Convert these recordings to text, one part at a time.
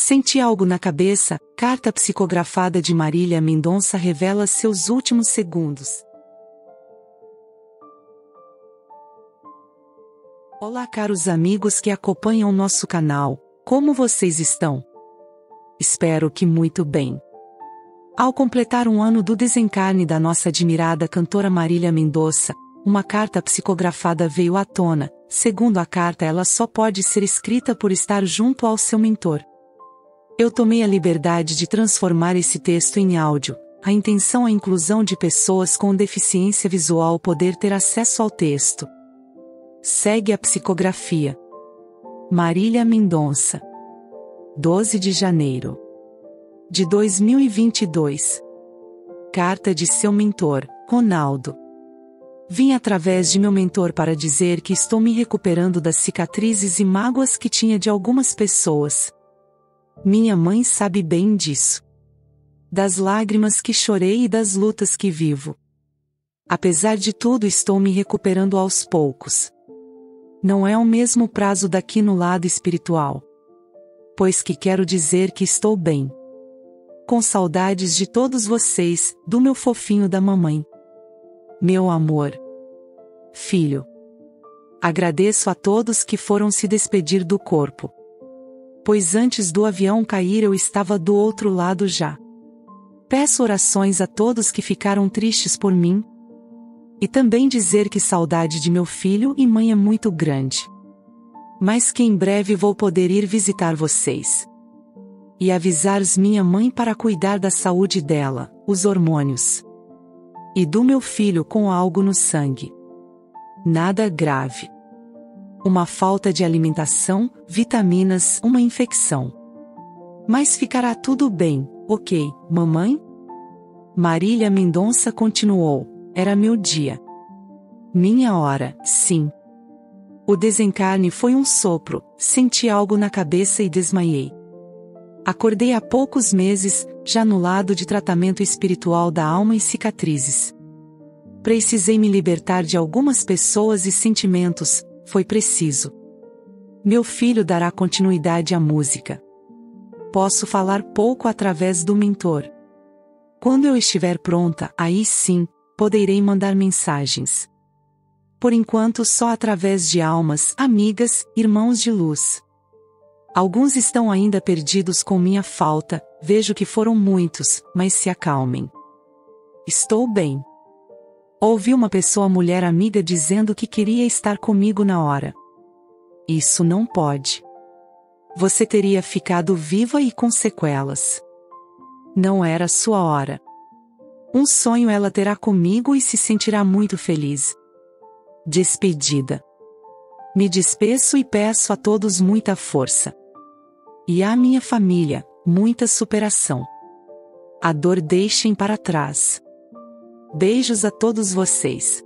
Senti algo na cabeça, carta psicografada de Marília Mendonça revela seus últimos segundos. Olá, caros amigos que acompanham nosso canal, como vocês estão? Espero que muito bem. Ao completar um ano do desencarne da nossa admirada cantora Marília Mendonça, uma carta psicografada veio à tona. Segundo a carta, ela só pode ser escrita por estar junto ao seu mentor. Eu tomei a liberdade de transformar esse texto em áudio. A intenção é a inclusão de pessoas com deficiência visual poder ter acesso ao texto. Segue a psicografia. Marília Mendonça. 12 de janeiro de 2022. Carta de seu mentor, Ronaldo. Vim através de meu mentor para dizer que estou me recuperando das cicatrizes e mágoas que tinha de algumas pessoas, minha mãe sabe bem disso. Das lágrimas que chorei e das lutas que vivo. Apesar de tudo, estou me recuperando aos poucos. Não é o mesmo prazo daqui no lado espiritual. Pois que quero dizer que estou bem. Com saudades de todos vocês, do meu fofinho da mamãe. Meu amor. Filho. Agradeço a todos que foram se despedir do corpo pois antes do avião cair eu estava do outro lado já. Peço orações a todos que ficaram tristes por mim. E também dizer que saudade de meu filho e mãe é muito grande. Mas que em breve vou poder ir visitar vocês. E avisar minha mãe para cuidar da saúde dela, os hormônios. E do meu filho com algo no sangue. Nada grave uma falta de alimentação, vitaminas, uma infecção. Mas ficará tudo bem, ok, mamãe? Marília Mendonça continuou: Era meu dia. Minha hora, sim. O desencarne foi um sopro, senti algo na cabeça e desmaiei. Acordei há poucos meses, já no lado de tratamento espiritual da alma e cicatrizes. Precisei me libertar de algumas pessoas e sentimentos, foi preciso. Meu filho dará continuidade à música. Posso falar pouco através do mentor. Quando eu estiver pronta, aí sim, poderei mandar mensagens. Por enquanto, só através de almas, amigas, irmãos de luz. Alguns estão ainda perdidos com minha falta, vejo que foram muitos, mas se acalmem. Estou bem. Ouvi uma pessoa mulher amiga dizendo que queria estar comigo na hora. Isso não pode. Você teria ficado viva e com sequelas. Não era sua hora. Um sonho ela terá comigo e se sentirá muito feliz. Despedida. Me despeço e peço a todos muita força. E à minha família, muita superação. A dor deixem para trás. Beijos a todos vocês.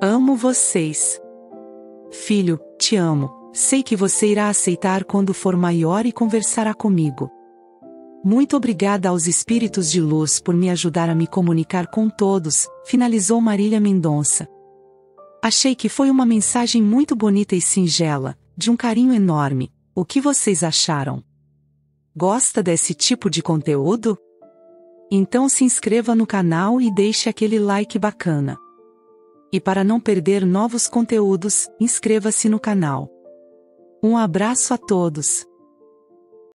Amo vocês. Filho, te amo. Sei que você irá aceitar quando for maior e conversará comigo. Muito obrigada aos espíritos de luz por me ajudar a me comunicar com todos, finalizou Marília Mendonça. Achei que foi uma mensagem muito bonita e singela, de um carinho enorme. O que vocês acharam? Gosta desse tipo de conteúdo? Então se inscreva no canal e deixe aquele like bacana. E para não perder novos conteúdos, inscreva-se no canal. Um abraço a todos!